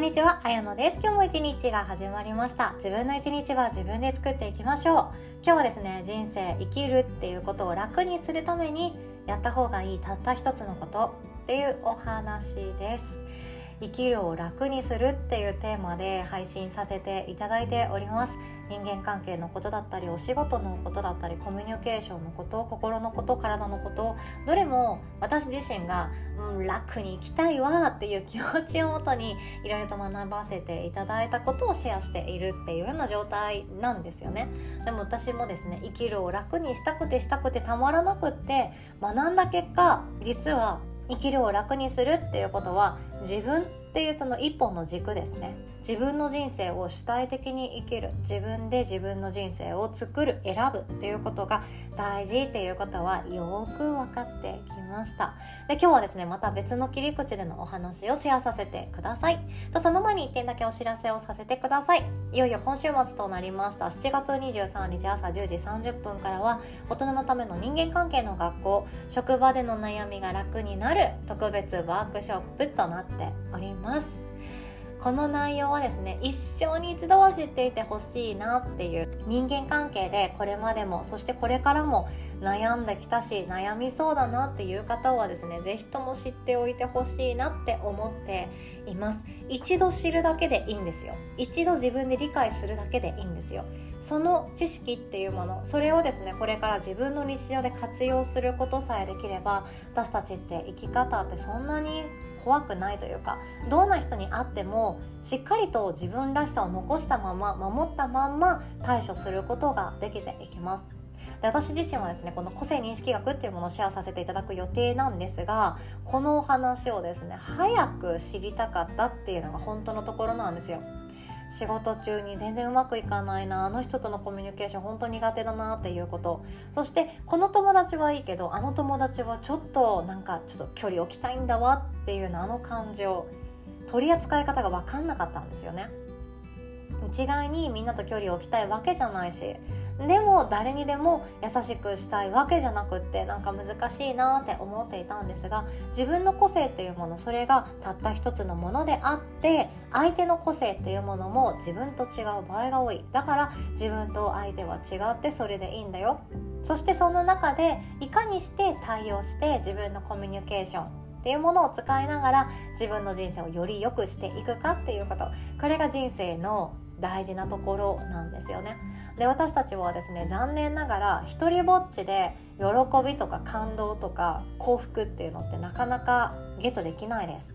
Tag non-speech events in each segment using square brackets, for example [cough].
んにちは、あやのです。今日も一日が始まりました。自分の一日は自分で作っていきましょう。今日はですね、人生生きるっていうことを楽にするためにやった方がいいたった一つのことっていうお話です。生きるを楽にするっていうテーマで配信させていただいております。人間関係のことだったりお仕事のことだったりコミュニケーションのこと心のこと体のことどれも私自身が、うん、楽に生きたいわっていう気持ちをもとにいろいろと学ばせていただいたことをシェアしているっていうような状態なんですよね。でも私もですね生きるを楽にしたくてしたくてたまらなくって学んだ結果実は生きるを楽にするっていうことは自分っていうその一本の軸ですね。自分の人生を主体的に生きる。自分で自分の人生を作る選ぶっていうことが大事っていうことはよく分かってきました。で今日はですねまた別の切り口でのお話をシェアさせてください。とその前に1点だけお知らせをさせてください。いよいよ今週末となりました。7月23日朝10時30分からは大人のための人間関係の学校職場での悩みが楽になる特別ワークショップとなってております。この内容はですね一生に一度は知っていてほしいなっていう人間関係でこれまでもそしてこれからも悩んできたし悩みそうだなっていう方はですね是非とも知っておいてほしいなって思っています。一度知るだけでいいんですよ。一度自分で理解するだけでいいんですよ。その知識っていうものそれをですねこれから自分の日常で活用することさえできれば私たちって生き方ってそんなに怖くないというかどんな人に会ってもしっかりと自分らしさを残したまま守ったまんま対処することができていきます。で私自身はですねこの個性認識学っていうものをシェアさせていただく予定なんですがこのお話をですね早く知りたかったっていうのが本当のところなんですよ。仕事中に全然うまくいかないなあの人とのコミュニケーション本当苦手だなっていうこと。そしてこの友達はいいけどあの友達はちょっとなんかちょっと距離置きたいんだわっていうのあの感情。取り扱い方が分かんなかったんですよね。一概にみんなと距離を置きたいわけじゃないしでも誰にでも優しくしたいわけじゃなくってなんか難しいなって思っていたんですが自分の個性っていうものそれがたった一つのものであって相手の個性っていうものも自分と違う場合が多い。だから自分と相手は違ってそれでいいんだよ。そしてその中でいかにして対応して自分のコミュニケーションっていうものを使いながら自分の人生をより良くしていくかっていうこと。これが人生の大事なところなんですよね。で私たちはですね残念ながら一人ぼっちで喜びとか感動とか幸福っていうのってなかなかゲットできないです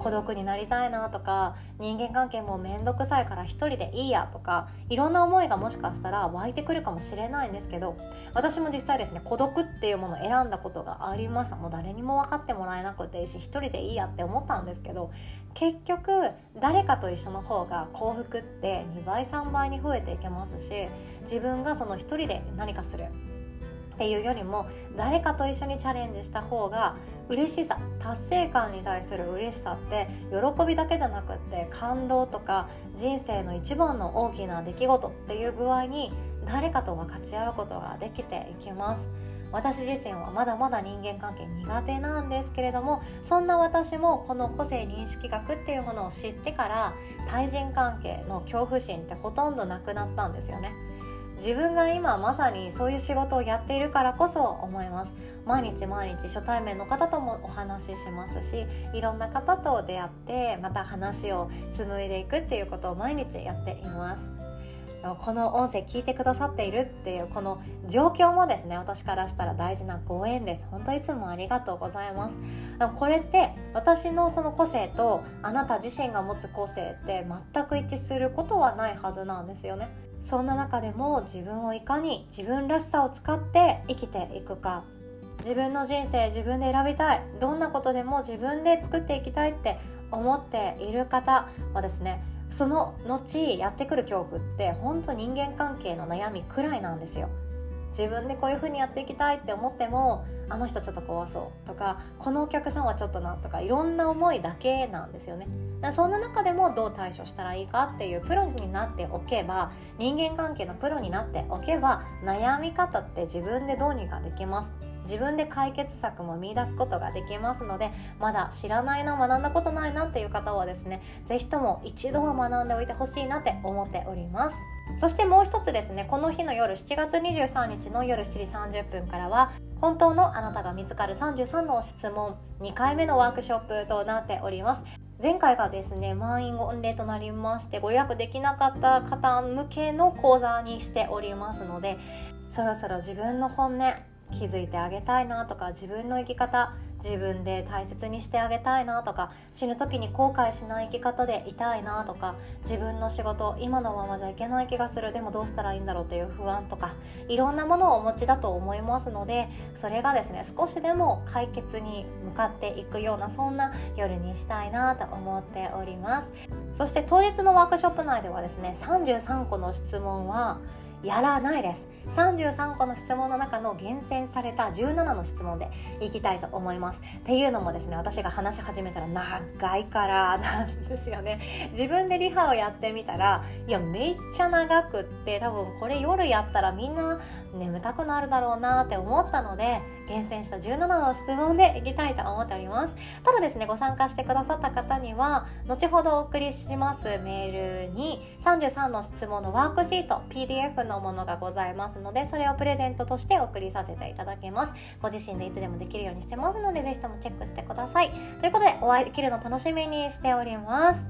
孤独になりたいなとか人間関係も面倒くさいから一人でいいやとかいろんな思いがもしかしたら湧いてくるかもしれないんですけど私も実際ですね孤独っていうものを選んだことがありました。もう誰にも分かってもらえなくていいし一人でいいやって思ったんですけど結局誰かと一緒の方が幸福って2倍3倍に増えていけますし自分がその一人で何かするっていうよりも誰かと一緒にチャレンジした方が嬉しさ達成感に対する嬉しさって喜びだけじゃなくって感動とか人生の一番の大きな出来事っていう具合に誰かと分かち合うことができていきます。私自身はまだまだ人間関係苦手なんですけれどもそんな私もこの個性認識学っていうものを知ってから対人関係の恐怖心ってほとんどなくなったんですよね自分が今まさにそういう仕事をやっているからこそ思います。毎日毎日初対面の方ともお話ししますしいろんな方と出会ってまた話を紡いでいくっていうことを毎日やっています。この音声聞いてくださっているっていうこの状況もですね私からしたら大事なご縁です。本当いつもありがとうございます。これって私のその個性とあなた自身が持つ個性って全く一致することはないはずなんですよね。そんな中でも自分をいかに自分らしさを使って生きていくか。自分の人生自分で選びたい。どんなことでも自分で作っていきたいって思っている方はですねその後やってくる恐怖って本当人間関係の悩みくらいなんですよ。自分でこういう風にやっていきたいって思ってもあの人ちょっと怖そうとかこのお客さんはちょっとなとかいろんな思いだけなんですよね。そんな中でもどう対処したらいいかっていうプロになっておけば人間関係のプロになっておけば悩み方って自分でどうにかできます。自分で解決策も見出すことができますのでまだ知らないな学んだことないなっていう方はですね是非とも一度は学んでおいてほしいなって思っております。そしてもう一つですねこの日の夜7月23日の夜7時30分からは本当のあなたが見つかる33の質問2回目のワークショップとなっております。前回がですね満員御礼となりましてご予約できなかった方向けの講座にしておりますのでそろそろ自分の本音気づいてあげたいなとか自分の生き方自分で大切にしてあげたいなとか死ぬ時に後悔しない生き方でいたいなとか自分の仕事今のままじゃいけない気がするでもどうしたらいいんだろうという不安とかいろんなものをお持ちだと思いますのでそれがですね少しでも解決に向かっていくようなそんな夜にしたいなと思っております。そして当日のワークショップ内ではですね33個の質問はやらないです。33個の質問の中の厳選された17の質問でいきたいと思います。っていうのもですね私が話し始めたら長いから [laughs] なんですよね。自分でリハをやってみたらいやめっちゃ長くって多分これ夜やったらみんな眠たくなるだろうなって思ったので厳選した17の質問でいきたいと思っております。ただですねご参加してくださった方には後ほどお送りしますメールに33の質問のワークシート PDF のものがございますのでそれをプレゼントとしてお送りさせていただきます。ご自身でいつでもできるようにしてますのでぜひともチェックしてください。ということでお会いできるの楽しみにしております。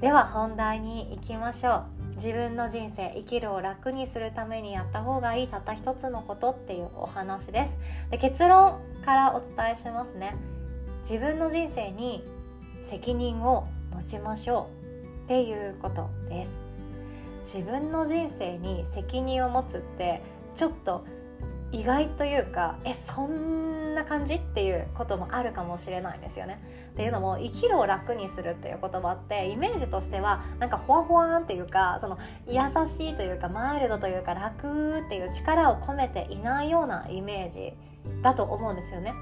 では本題に行きましょう。自分の人生生きるを楽にするためにやった方がいいたった一つのことっていうお話です。で結論からお伝えしますね。自分の人生に責任を持ちましょうっていうことです。自分の人生に責任を持つってちょっと意外というかえそんな感じっていうこともあるかもしれないですよね。っていうのも生きるを楽にするっていう言葉ってイメージとしてはなんかほわほわんっていうかその優しいというかマイルドというか楽っていう力を込めていないようなイメージだと思うんですよね。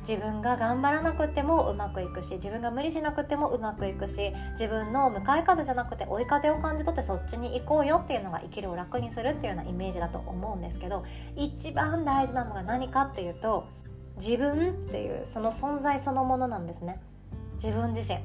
自分が頑張らなくてもうまくいくし自分が無理しなくてもうまくいくし自分の向かい風じゃなくて追い風を感じ取ってそっちに行こうよっていうのが生きるを楽にするっていうようなイメージだと思うんですけど一番大事なのが何かっていうと自分っていうその存在そのものなんですね。自分自身。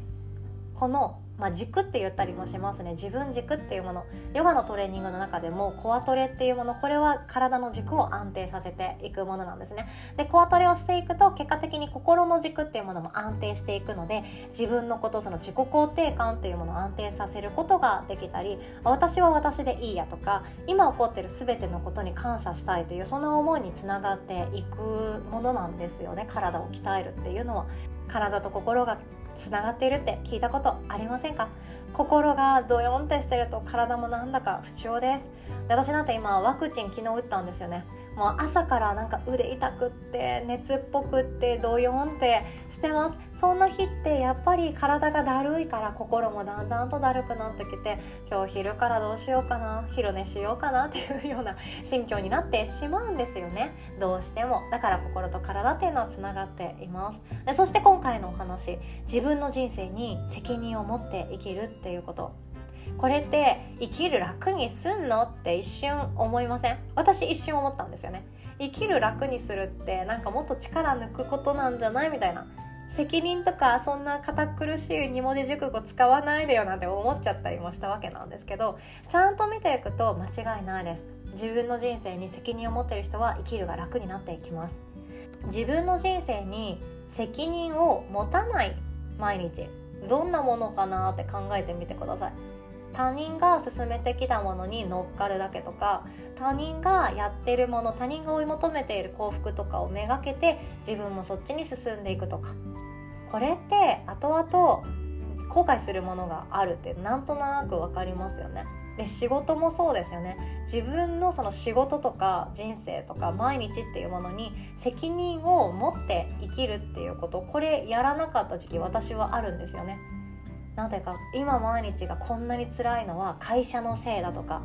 このまあ、軸って言ったりもしますね。自分軸っていうもの。ヨガのトレーニングの中でもコアトレっていうもの。これは体の軸を安定させていくものなんですね。でコアトレをしていくと結果的に心の軸っていうものも安定していくので自分のことその自己肯定感っていうものを安定させることができたり私は私でいいやとか今起こってる全てのことに感謝したいというその思いにつながっていくものなんですよね。体を鍛えるっていうのは。体と心がつながっているって聞いたことありませんか？心がドヨンってしてると体もなんだか不調です。私なんて今ワクチン昨日打ったんですよね。もう朝からなんか腕痛くって熱っぽくってドヨンってしてますそんな日ってやっぱり体がだるいから心もだんだんとだるくなってきて今日昼からどうしようかな昼寝しようかなっていうような心境になってしまうんですよね。どうしても。だから心と体っていうのはつながっています。でそして今回のお話自分の人生に責任を持って生きるっていうこと。これって生きる楽にすんのって一瞬思いません？私一瞬思ったんですよね。生きる楽にするってなんかもっと力抜くことなんじゃないみたいな。責任とかそんな堅苦しい2文字熟語使わないでよなんて思っちゃったりもしたわけなんですけどちゃんと見ていくと間違いないです。自分の人生に責任を持ってる人は生きるが楽になっていきます。自分の人生に責任を持たない毎日。どんなものかなって考えてみてください。他人が進めてきたものに乗っかるだけとか他人がやってるもの他人が追い求めている幸福とかをめがけて自分もそっちに進んでいくとかこれって後々後悔するものがあるってなんとなく分かりますよね。で仕事もそうですよね自分のその仕事とか人生とか毎日っていうものに責任を持って生きるっていうことこれやらなかった時期私はあるんですよね。なんていうか今毎日がこんなに辛いのは会社のせいだとか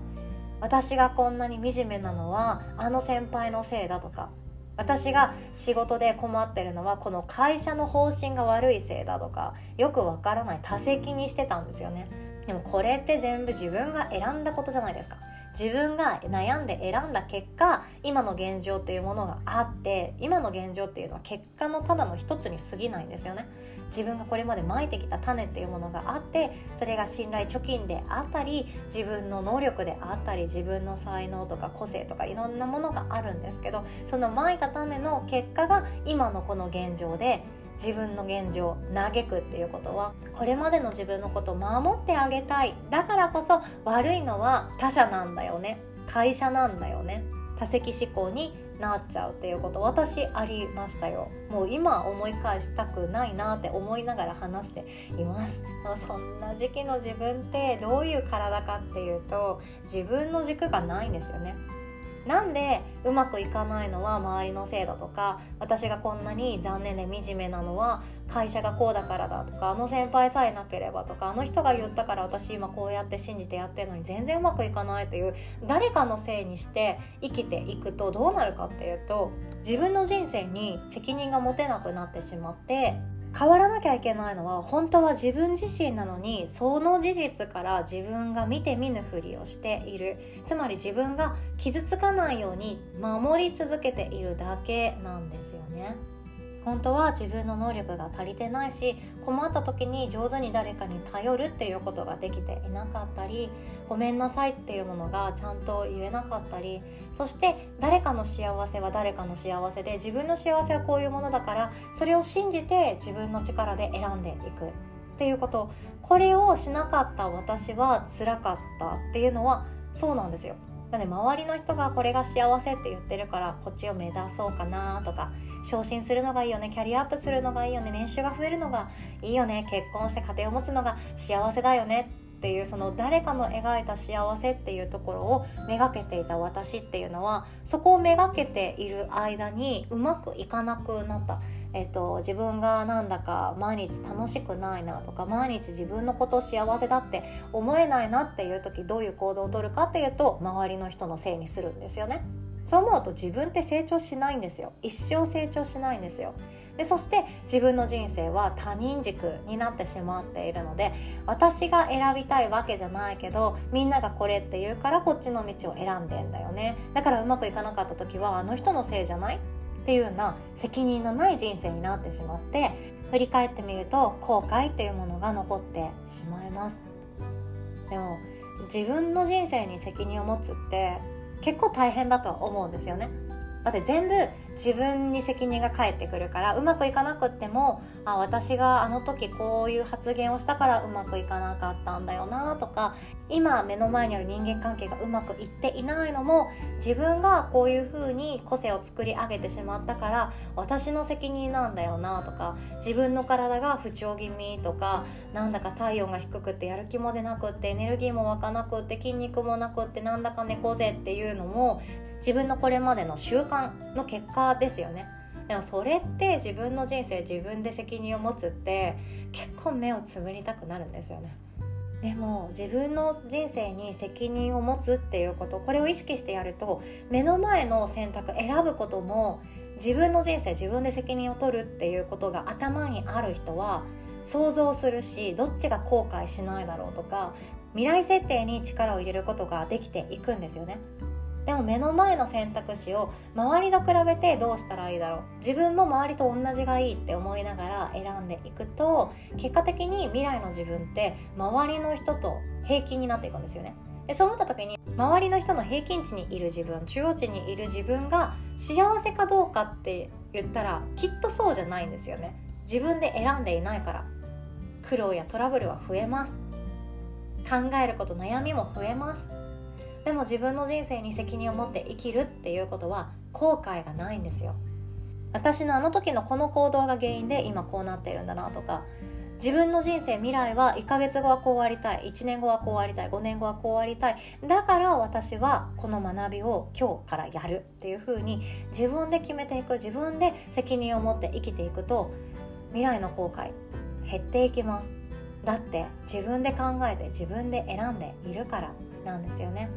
私がこんなに惨めなのはあの先輩のせいだとか私が仕事で困ってるのはこの会社の方針が悪いせいだとかよくわからない多責にしてたんですよね。でもこれって全部自分が選んだことじゃないですか。自分が悩んで選んだ結果今の現状っていうものがあって今の現状っていうのは結果のただの一つに過ぎないんですよね。自分がこれまでまいてきた種っていうものがあってそれが信頼貯金であったり自分の能力であったり自分の才能とか個性とかいろんなものがあるんですけどそのまいた種の結果が今のこの現状で自分の現状嘆くっていうことはこれまでの自分のことを守ってあげたい。だからこそ悪いのは他者なんだよね。会社なんだよね。多責思考になっちゃうっていうこと私ありましたよ。もう今思い返したくないなって思いながら話しています。そんな時期の自分ってどういう体かっていうと自分の軸がないんですよね。なんでうまくいかないのは周りのせいだとか私がこんなに残念で惨めなのは会社がこうだからだとかあの先輩さえなければとかあの人が言ったから私今こうやって信じてやってるのに全然うまくいかないっていう誰かのせいにして生きていくとどうなるかっていうと自分の人生に責任が持てなくなってしまって変わらなきゃいけないのは本当は自分自身なのにその事実から自分が見て見ぬふりをしているつまり自分が傷つかないように守り続けているだけなんですよね。本当は自分の能力が足りてないし困った時に上手に誰かに頼るっていうことができていなかったりごめんなさいっていうものがちゃんと言えなかったりそして誰かの幸せは誰かの幸せで自分の幸せはこういうものだからそれを信じて自分の力で選んでいくっていうことこれをしなかった私は辛かったっていうのはそうなんですよ。なので周りの人がこれが幸せって言ってるからこっちを目指そうかなとか昇進するのがいいよねキャリアアップするのがいいよね年収が増えるのがいいよね結婚して家庭を持つのが幸せだよねっていうその誰かの描いた幸せっていうところをめがけていた私っていうのはそこをめがけている間にうまくいかなくなった。えっと、自分がなんだか毎日楽しくないなとか毎日自分のこと幸せだって思えないなっていう時どういう行動をとるかっていうと周りの人のせいにするんですよね。そう思うと自分って成長しないんですよ一生成長しないんですよでそして自分の人生は他人軸になってしまっているので私が選びたいわけじゃないけどみんながこれって言うからこっちの道を選んでんだよね。だからうまくいかなかった時はあの人のせいじゃないっていうような責任のない人生になってしまって振り返ってみると後悔っていうものが残ってしまいます。でも自分の人生に責任を持つって結構大変だとは思うんですよね。だって全部自分に責任が返ってくるからうまくいかなくってもあ私があの時こういう発言をしたからうまくいかなかったんだよなとか今目の前にある人間関係がうまくいっていないのも自分がこういう風に個性を作り上げてしまったから私の責任なんだよなとか自分の体が不調気味とかなんだか体温が低くてやる気も出なくってエネルギーも湧かなくって筋肉もなくってなんだか猫背っていうのも自分のこれまでの習慣の結果ですよね。でもそれって自分の人生自分で責任を持つって結構目をつぶりたくなるんですよね。でも自分の人生に責任を持つっていうことこれを意識してやると目の前の選択選ぶことも自分の人生自分で責任を取るっていうことが頭にある人は想像するしどっちが後悔しないだろうとか未来設定に力を入れることができていくんですよね。でも目の前の選択肢を周りと比べてどうしたらいいだろう。自分も周りと同じがいいって思いながら選んでいくと結果的に未来の自分って周りの人と平均になっていくんですよね。でそう思った時に周りの人の平均値にいる自分中央値にいる自分が幸せかどうかって言ったらきっとそうじゃないんですよね。自分で選んでいないから。苦労やトラブルは増えます。考えること悩みも増えます。でも自分の人生に責任を持って生きるっていうことは後悔がないんですよ。私のあの時のこの行動が原因で今こうなっているんだなとか。自分の人生未来は1ヶ月後はこうありたい。1年後はこうありたい。5年後はこうありたい。だから私はこの学びを今日からやるっていう風に自分で決めていく。自分で責任を持って生きていくと未来の後悔減っていきます。だって自分で考えて自分で選んでいるからなんですよね。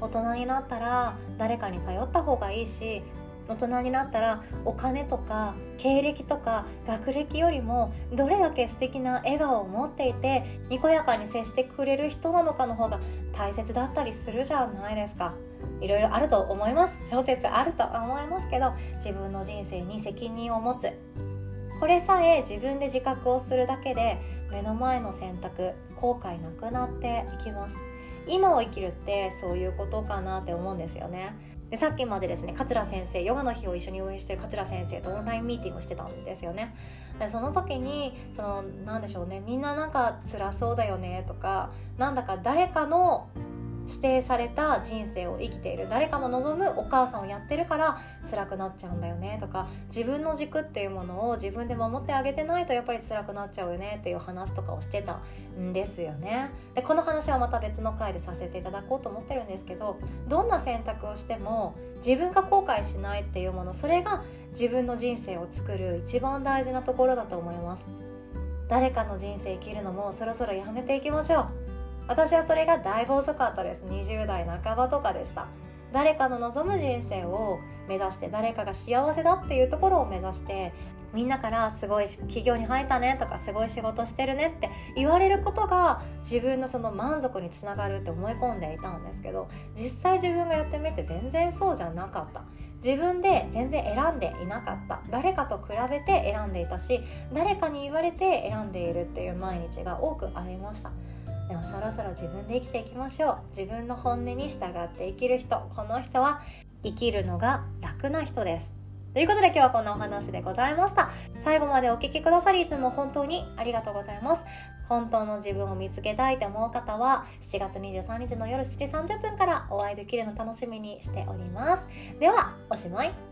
大人になったら誰かに頼った方がいいし大人になったらお金とか経歴とか学歴よりもどれだけ素敵な笑顔を持っていてにこやかに接してくれる人なのかの方が大切だったりするじゃないですか。いろいろあると思います。小説あると思いますけど自分の人生に責任を持つ。これさえ自分で自覚をするだけで目の前の選択後悔なくなっていきます。今を生きるってそういうことかなって思うんですよね。でさっきまでですね桂先生ヨガの日を一緒に応援してる桂先生とオンラインミーティングしてたんですよね。でその時にそのなんでしょうねみんななんか辛そうだよねとかなんだか誰かの指定された人生を生きている。誰かの望むお母さんをやってるから辛くなっちゃうんだよねとか自分の軸っていうものを自分で守ってあげてないとやっぱり辛くなっちゃうよねっていう話とかをしてたんですよね。でこの話はまた別の回でさせていただこうと思ってるんですけどどんな選択をしても自分が後悔しないっていうものそれが自分の人生を作る一番大事なところだと思います。誰かの人生生きるのもそろそろやめていきましょう。私はそれがだいぶ遅かったです。20代半ばとかでした。誰かの望む人生を目指して誰かが幸せだっていうところを目指してみんなからすごい企業に入ったねとかすごい仕事してるねって言われることが自分のその満足につながるって思い込んでいたんですけど実際自分がやってみて全然そうじゃなかった。自分で全然選んでいなかった。誰かと比べて選んでいたし誰かに言われて選んでいるっていう毎日が多くありました。でもそろそろ自分で生きていきましょう。自分の本音に従って生きる人。この人は生きるのが楽な人です。ということで今日はこんなお話でございました。最後までお聴きくださりいつも本当にありがとうございます。本当の自分を見つけたいと思う方は7月23日の夜7時30分からお会いできるの楽しみにしております。ではおしまい。